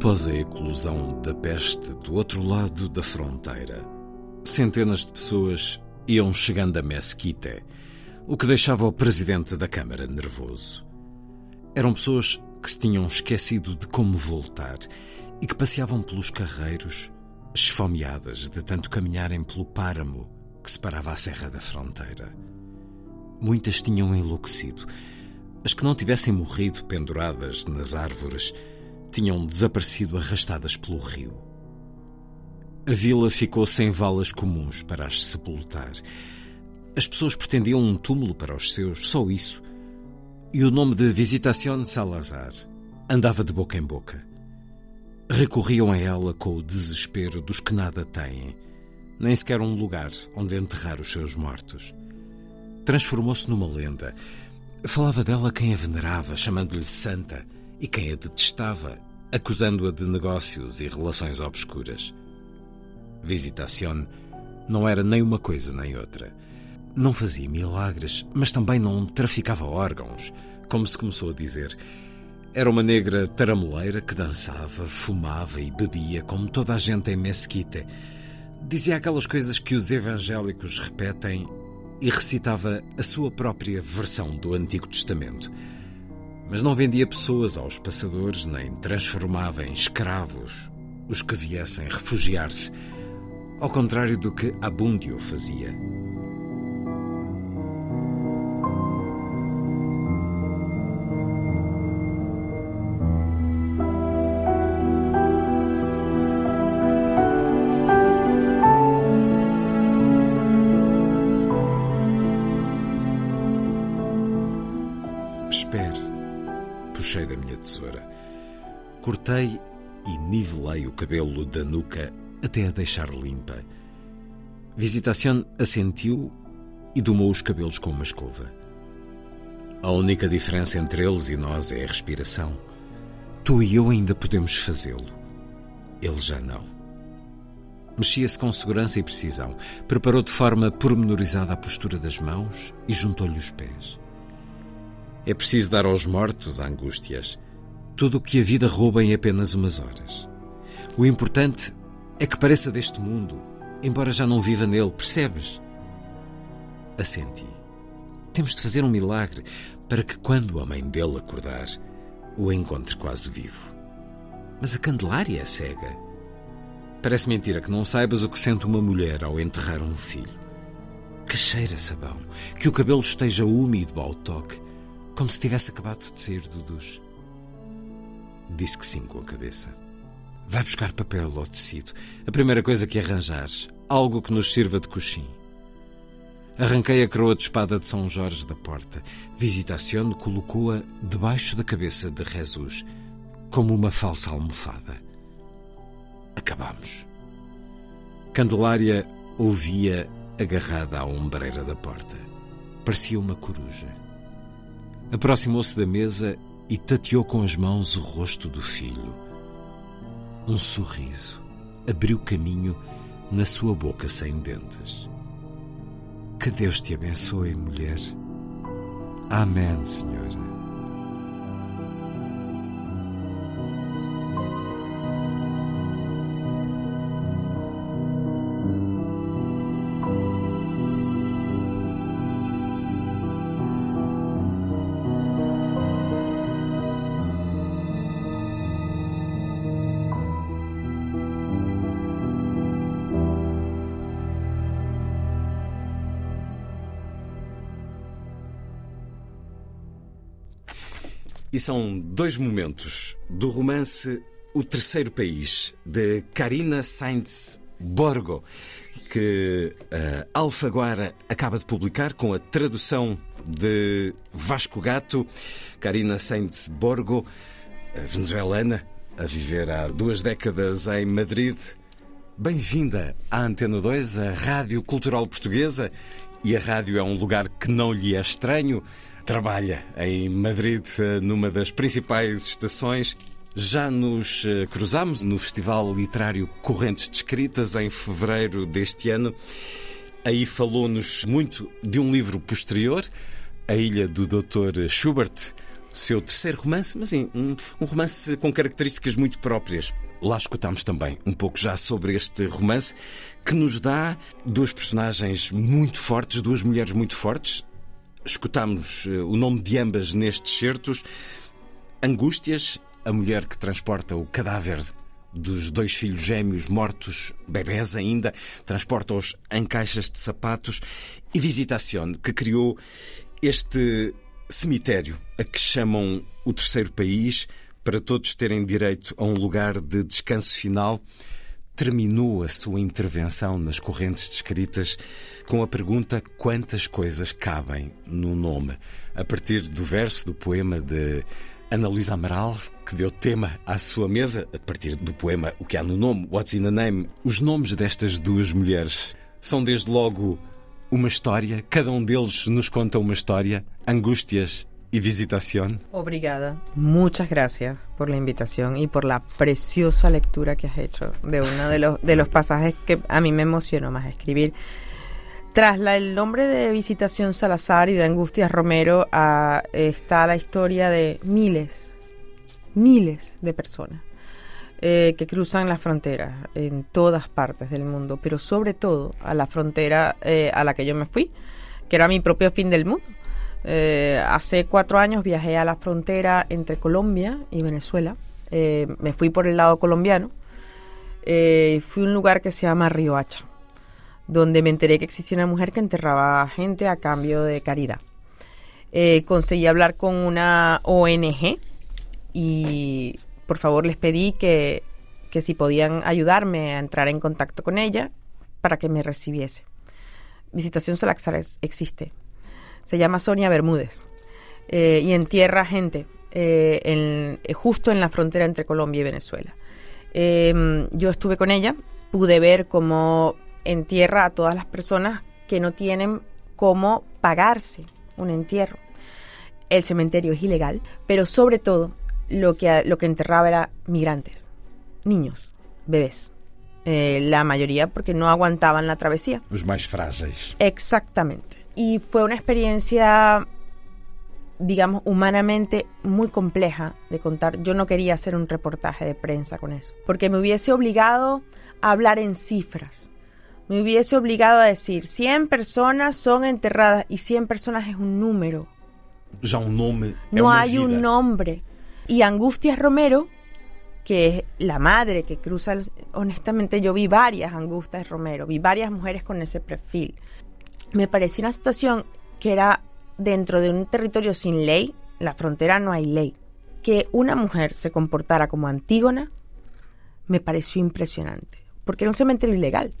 Após a eclosão da peste do outro lado da fronteira, centenas de pessoas iam chegando a Mesquite, o que deixava o presidente da Câmara nervoso. Eram pessoas que se tinham esquecido de como voltar e que passeavam pelos carreiros, esfomeadas de tanto caminharem pelo páramo que separava a Serra da Fronteira. Muitas tinham enlouquecido. As que não tivessem morrido penduradas nas árvores tinham desaparecido arrastadas pelo rio. A vila ficou sem valas comuns para as sepultar. As pessoas pretendiam um túmulo para os seus, só isso. E o nome de Visitación Salazar andava de boca em boca. Recorriam a ela com o desespero dos que nada têm, nem sequer um lugar onde enterrar os seus mortos. Transformou-se numa lenda. Falava dela quem a venerava, chamando-lhe santa e quem a detestava, acusando-a de negócios e relações obscuras. Visitación não era nem uma coisa nem outra. Não fazia milagres, mas também não traficava órgãos, como se começou a dizer. Era uma negra taramoleira que dançava, fumava e bebia como toda a gente em Mesquite. Dizia aquelas coisas que os evangélicos repetem e recitava a sua própria versão do Antigo Testamento mas não vendia pessoas aos passadores nem transformava em escravos os que viessem refugiar-se, ao contrário do que Abundio fazia. Puxei da minha tesoura. Cortei e nivelei o cabelo da nuca até a deixar limpa. Visitación assentiu e domou os cabelos com uma escova. A única diferença entre eles e nós é a respiração. Tu e eu ainda podemos fazê-lo. Ele já não. Mexia-se com segurança e precisão. Preparou de forma pormenorizada a postura das mãos e juntou-lhe os pés. É preciso dar aos mortos angústias. Tudo o que a vida rouba em apenas umas horas. O importante é que pareça deste mundo, embora já não viva nele, percebes? Assenti. Temos de fazer um milagre para que, quando a mãe dele acordar, o encontre quase vivo. Mas a Candelária é cega. Parece mentira que não saibas o que sente uma mulher ao enterrar um filho. Que cheira sabão, que o cabelo esteja úmido ao toque como se tivesse acabado de sair do duche. Disse que sim com a cabeça. Vai buscar papel ou tecido. A primeira coisa que arranjares. Algo que nos sirva de coxim. Arranquei a coroa de espada de São Jorge da porta. Visitación colocou-a debaixo da cabeça de Jesus, como uma falsa almofada. Acabamos. Candelária ouvia agarrada à ombreira da porta. Parecia uma coruja. Aproximou-se da mesa e tateou com as mãos o rosto do filho. Um sorriso abriu caminho na sua boca sem dentes. Que Deus te abençoe, mulher. Amém, Senhora. E são dois momentos do romance O Terceiro País, de Karina Sainz Borgo, que a Alfaguara acaba de publicar com a tradução de Vasco Gato, Karina Sainz Borgo, venezuelana, a viver há duas décadas em Madrid. Bem-vinda à Antena 2, a Rádio Cultural Portuguesa. E a rádio é um lugar que não lhe é estranho. Trabalha em Madrid, numa das principais estações. Já nos eh, cruzamos no Festival Literário Correntes de Escritas em fevereiro deste ano. Aí falou-nos muito de um livro posterior, A Ilha do Dr. Schubert, seu terceiro romance, mas sim, um, um romance com características muito próprias. Lá escutamos também um pouco já sobre este romance que nos dá duas personagens muito fortes, duas mulheres muito fortes. Escutamos eh, o nome de ambas nestes certos. Angústias, a mulher que transporta o cadáver dos dois filhos gêmeos mortos, bebés ainda, transporta-os em caixas de sapatos, e Visitación, que criou este cemitério a que chamam o terceiro país, para todos terem direito a um lugar de descanso final, terminou a sua intervenção nas correntes descritas com a pergunta quantas coisas cabem no nome, a partir do verso do poema de Ana Luísa Amaral, que deu tema à sua mesa, a partir do poema O que há no nome, What's in the Name. Os nomes destas duas mulheres são desde logo uma história, cada um deles nos conta uma história, angústias y visitación. Obrigada. Muchas gracias por la invitación y por la preciosa lectura que has hecho de uno de los, de los pasajes que a mí me emocionó más escribir. Tras la, el nombre de Visitación Salazar y de Angustias Romero a, está la historia de miles, miles de personas eh, que cruzan las fronteras en todas partes del mundo, pero sobre todo a la frontera eh, a la que yo me fui, que era mi propio fin del mundo eh, hace cuatro años viajé a la frontera entre Colombia y Venezuela. Me fui por el lado colombiano. Fui a un lugar que se llama Río Hacha, donde me enteré que existía una mujer que enterraba gente a cambio de caridad. conseguí hablar con una ONG y por favor les pedí que, que si podían ayudarme a entrar en contacto con ella para que me recibiese. Visitación Salaxar existe se llama Sonia Bermúdez eh, y entierra gente eh, en, eh, justo en la frontera entre Colombia y Venezuela. Em, yo estuve con ella, pude ver cómo entierra a todas las personas que no tienen cómo pagarse un entierro. El cementerio es ilegal, pero sobre todo lo que, lo que enterraba era migrantes, niños, bebés. la mayoría porque no aguantaban la travesía. Los más frágiles. Exactamente y fue una experiencia, digamos, humanamente muy compleja de contar. Yo no quería hacer un reportaje de prensa con eso, porque me hubiese obligado a hablar en cifras. Me hubiese obligado a decir 100 personas son enterradas y 100 personas es un número. Ya un nombre. No hay un nombre. Y Angustias Romero, que es la madre que cruza, honestamente yo vi varias Angustias Romero, vi varias mujeres con ese perfil me pareció una situación que era dentro de un territorio sin ley, la frontera no hay ley, que una mujer se comportara como Antígona me pareció impresionante, porque era un cementerio ilegal.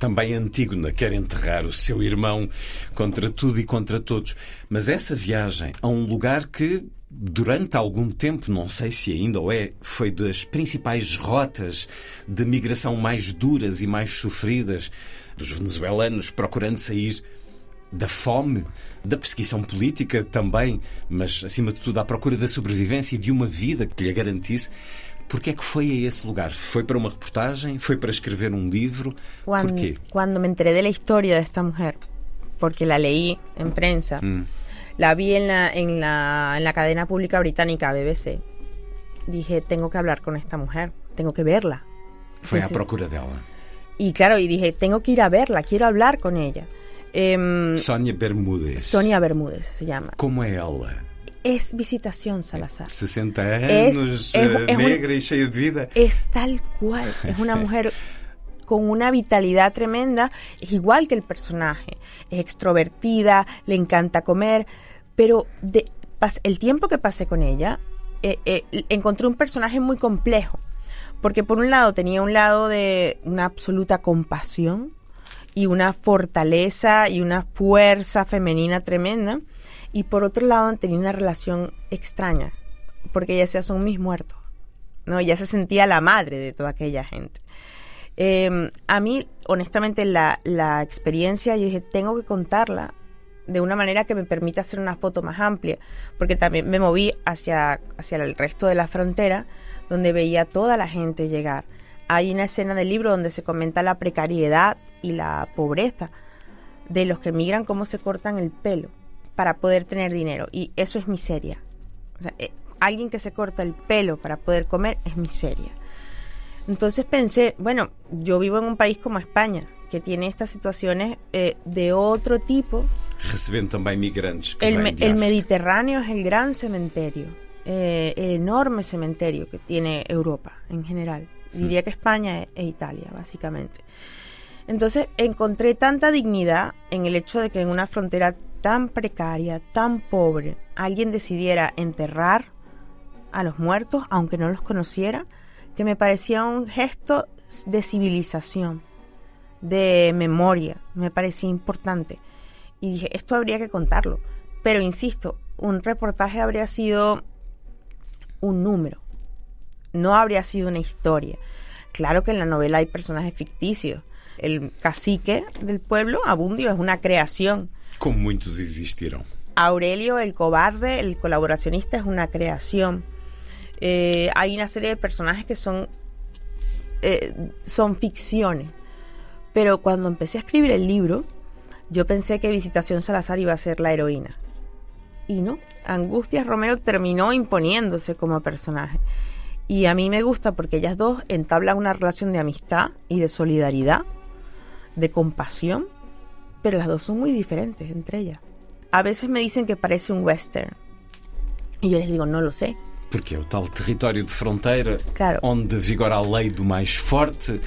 Também Antígona quer enterrar o seu irmão contra tudo e contra todos. Mas essa viagem a um lugar que, durante algum tempo, não sei se ainda ou é, foi das principais rotas de migração mais duras e mais sofridas dos venezuelanos procurando sair da fome, da perseguição política também, mas acima de tudo à procura da sobrevivência e de uma vida que lhe garantisse. Porquê é que foi a esse lugar? Foi para uma reportagem? Foi para escrever um livro? Quando, Porquê? Quando me enteré de la historia de esta mujer, porque la leí en prensa, mm. la vi en la, en, la, en la cadena pública británica BBC, dije, tengo que hablar con esta mujer, tengo que verla. Foi à procura dela. Y claro, y dije, tengo que ir a verla, quiero hablar con ella. Eh, Sonia Bermúdez. Sonia Bermúdez se llama. ¿Cómo es ella? Es Visitación Salazar. 60 años, es, es, es negra un, y llena de vida. Es tal cual. Es una mujer con una vitalidad tremenda. Es igual que el personaje. Es extrovertida, le encanta comer. Pero de, el tiempo que pasé con ella, eh, eh, encontré un personaje muy complejo Porque por un lado tenía un lado de una absoluta compasión y una fortaleza y una fuerza femenina tremenda. Y por otro lado tenía una relación extraña, porque ella decía, son mis muertos. ¿no? Ella se sentía la madre de toda aquella gente. Em, a mí, honestamente, la, la experiencia, yo dije, tengo que contarla de una manera que me permita hacer una foto más amplia, porque también me moví hacia, hacia el resto de la frontera, donde veía toda la gente llegar. Hay una escena del libro donde se comenta la precariedad y la pobreza de los que migran, cómo se cortan el pelo para poder tener dinero. Y eso es miseria. Eh, alguien que se corta el pelo para poder comer es miseria. Entonces pensé, bueno, yo vivo en un país como España, que tiene estas situaciones eh, de otro tipo. Reciben también migrantes. el, el Mediterráneo es el gran cementerio, eh, el enorme cementerio que tiene Europa en general. Diría que España e, e Italia, básicamente. Entonces encontré tanta dignidad en el hecho de que en una frontera tan precaria, tan pobre, alguien decidiera enterrar a los muertos, aunque no los conociera, que me parecía un gesto de civilización, de memoria, me parecía importante. Y dije, esto habría que contarlo. Pero insisto, un reportaje habría sido un número, no habría sido una historia. Claro que en la novela hay personajes ficticios. El cacique del pueblo, Abundio, es una creación. Como muchos existieron. Aurelio, el cobarde, el colaboracionista, es una creación. Eh, hay una serie de personajes que son, eh, son ficciones. Pero cuando empecé a escribir el libro, yo pensé que Visitación Salazar iba a ser la heroína. Y no, Angustias Romero terminó imponiéndose como personaje. Y a mí me gusta porque ellas dos entablan una relación de amistad y de solidaridad, de compasión, pero las dos son muy diferentes entre ellas. A veces me dicen que parece un western. Y yo les digo, no lo sé. Porque é o tal território de fronteira claro. onde vigora a lei do mais forte,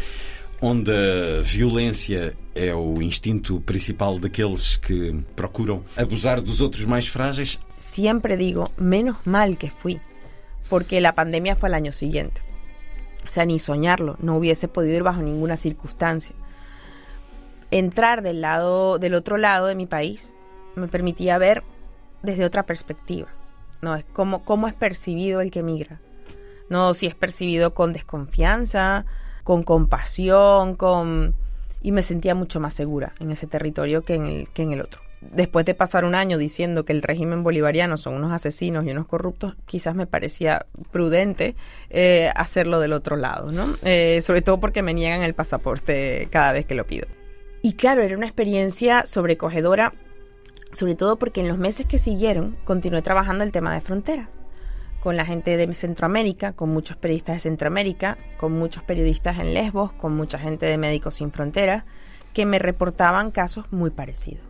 onde a violência é o instinto principal daqueles que procuram abusar dos outros mais frágeis. Siempre digo, menos mal que fui, porque la pandemia fue al año siguiente. O sea, ni soñarlo, no hubiese podido ir bajo ninguna circunstancia. Entrar del lado del otro lado de mi país me permitía ver desde otra perspectiva no, es como cómo es percibido el que migra. No si es percibido con desconfianza, con compasión, con y me sentía mucho más segura en ese territorio que en el que en el otro. Después de pasar un año diciendo que el régimen bolivariano son unos asesinos y unos corruptos, quizás me parecía prudente eh, hacerlo del otro lado, ¿no? Eh, sobre todo porque me niegan el pasaporte cada vez que lo pido. Y claro, era una experiencia sobrecogedora sobre todo porque en los meses que siguieron continué trabajando el tema de frontera, con la gente de Centroamérica, con muchos periodistas de Centroamérica, con muchos periodistas en Lesbos, con mucha gente de Médicos Sin Fronteras, que me reportaban casos muy parecidos.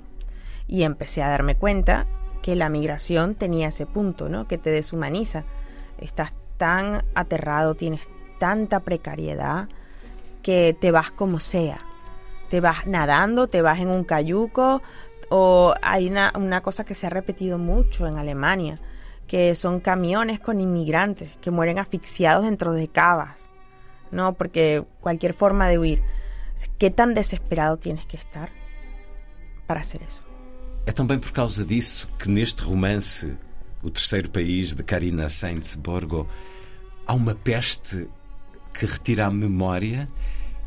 Y empecé a darme cuenta que la migración tenía ese punto, ¿no? Que te deshumaniza. Estás tan aterrado, tienes tanta precariedad que te vas como sea. Te vas nadando, te vas en un cayuco, o hay una, una cosa que se ha repetido mucho en Alemania, que son camiones con inmigrantes que mueren asfixiados dentro de cavas, ¿no? Porque cualquier forma de huir. ¿Qué tan desesperado tienes que estar para hacer eso? É também por causa disso que neste romance, O Terceiro País, de Karina Sainz-Borgo, há uma peste que retira a memória.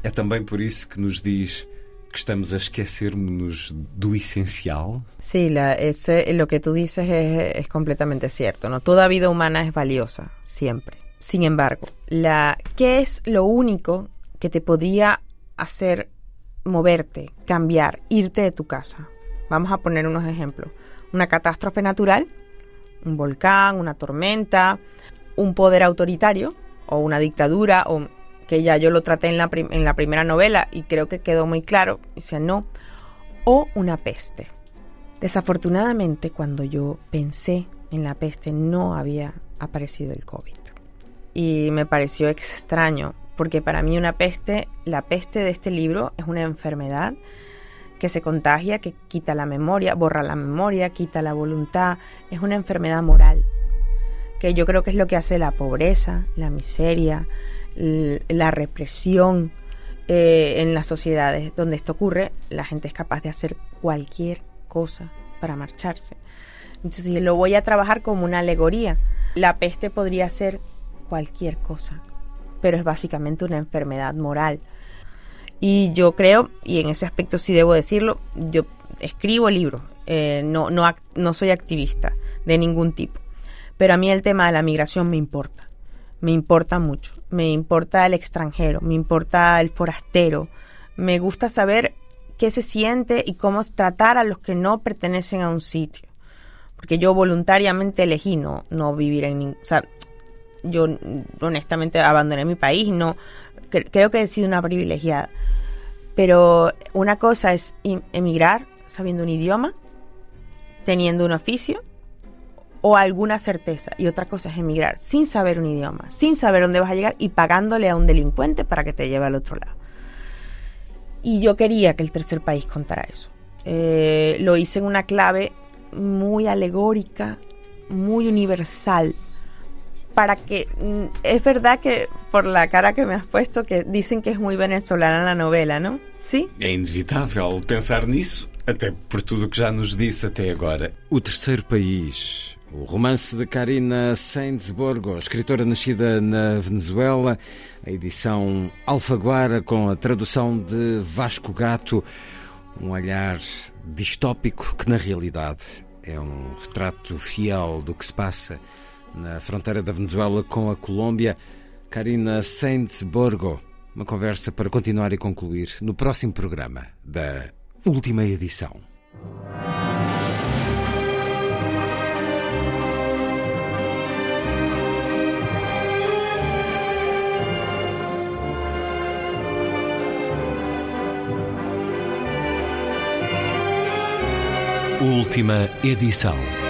É também por isso que nos diz que estamos a esquecernos do esencial? Sí, la, ese, lo que tú dices es, es, completamente cierto. ¿no? Toda vida humana es valiosa, siempre. Sin embargo, la, ¿qué es lo único que te podría hacer moverte, cambiar, irte de tu casa? Vamos a poner unos ejemplos. Una catástrofe natural, un volcán, una tormenta, un poder autoritario o una dictadura o que ya yo lo traté en la, en la primera novela y creo que quedó muy claro, dice no, o una peste. Desafortunadamente, cuando yo pensé en la peste, no había aparecido el COVID. Y me pareció extraño, porque para mí una peste, la peste de este libro es una enfermedad que se contagia, que quita la memoria, borra la memoria, quita la voluntad, es una enfermedad moral, que yo creo que es lo que hace la pobreza, la miseria, la represión eh, en las sociedades donde esto ocurre, la gente es capaz de hacer cualquier cosa para marcharse. Entonces lo voy a trabajar como una alegoría. La peste podría ser cualquier cosa, pero es básicamente una enfermedad moral. Y yo creo, y en ese aspecto sí debo decirlo, yo escribo libros, eh, no, no, no soy activista de ningún tipo, pero a mí el tema de la migración me importa, me importa mucho, me importa el extranjero, me importa el forastero, me gusta saber qué se siente y cómo tratar a los que no pertenecen a un sitio. Porque yo voluntariamente elegí no, no vivir en ningún... O sea, yo honestamente abandoné mi país, no creo que he sido una privilegiada. Pero una cosa es emigrar sabiendo un idioma, teniendo un oficio o alguna certeza. Y otra cosa es emigrar sin saber un idioma, sin saber dónde vas a llegar y pagándole a un delincuente para que te lleve al otro lado. Y yo quería que el tercer país contara eso. Eh, lo hice en una clave muy alegórica, muy universal, para que mm, es verdad que por la cara que me has puesto que dicen que es muy venezolana la novela, ¿no? ¿Sí? É inevitável pensar nisso, até por tudo que já nos disse até agora. O terceiro país, o romance de Karina Sainsborgo, escritora nascida na Venezuela, a edição Alfaguara com a tradução de Vasco Gato, um olhar distópico que na realidade é um retrato fiel do que se passa na fronteira da Venezuela com a Colômbia. Karina Sainsborgo, uma conversa para continuar e concluir no próximo programa da última edição. Última edição.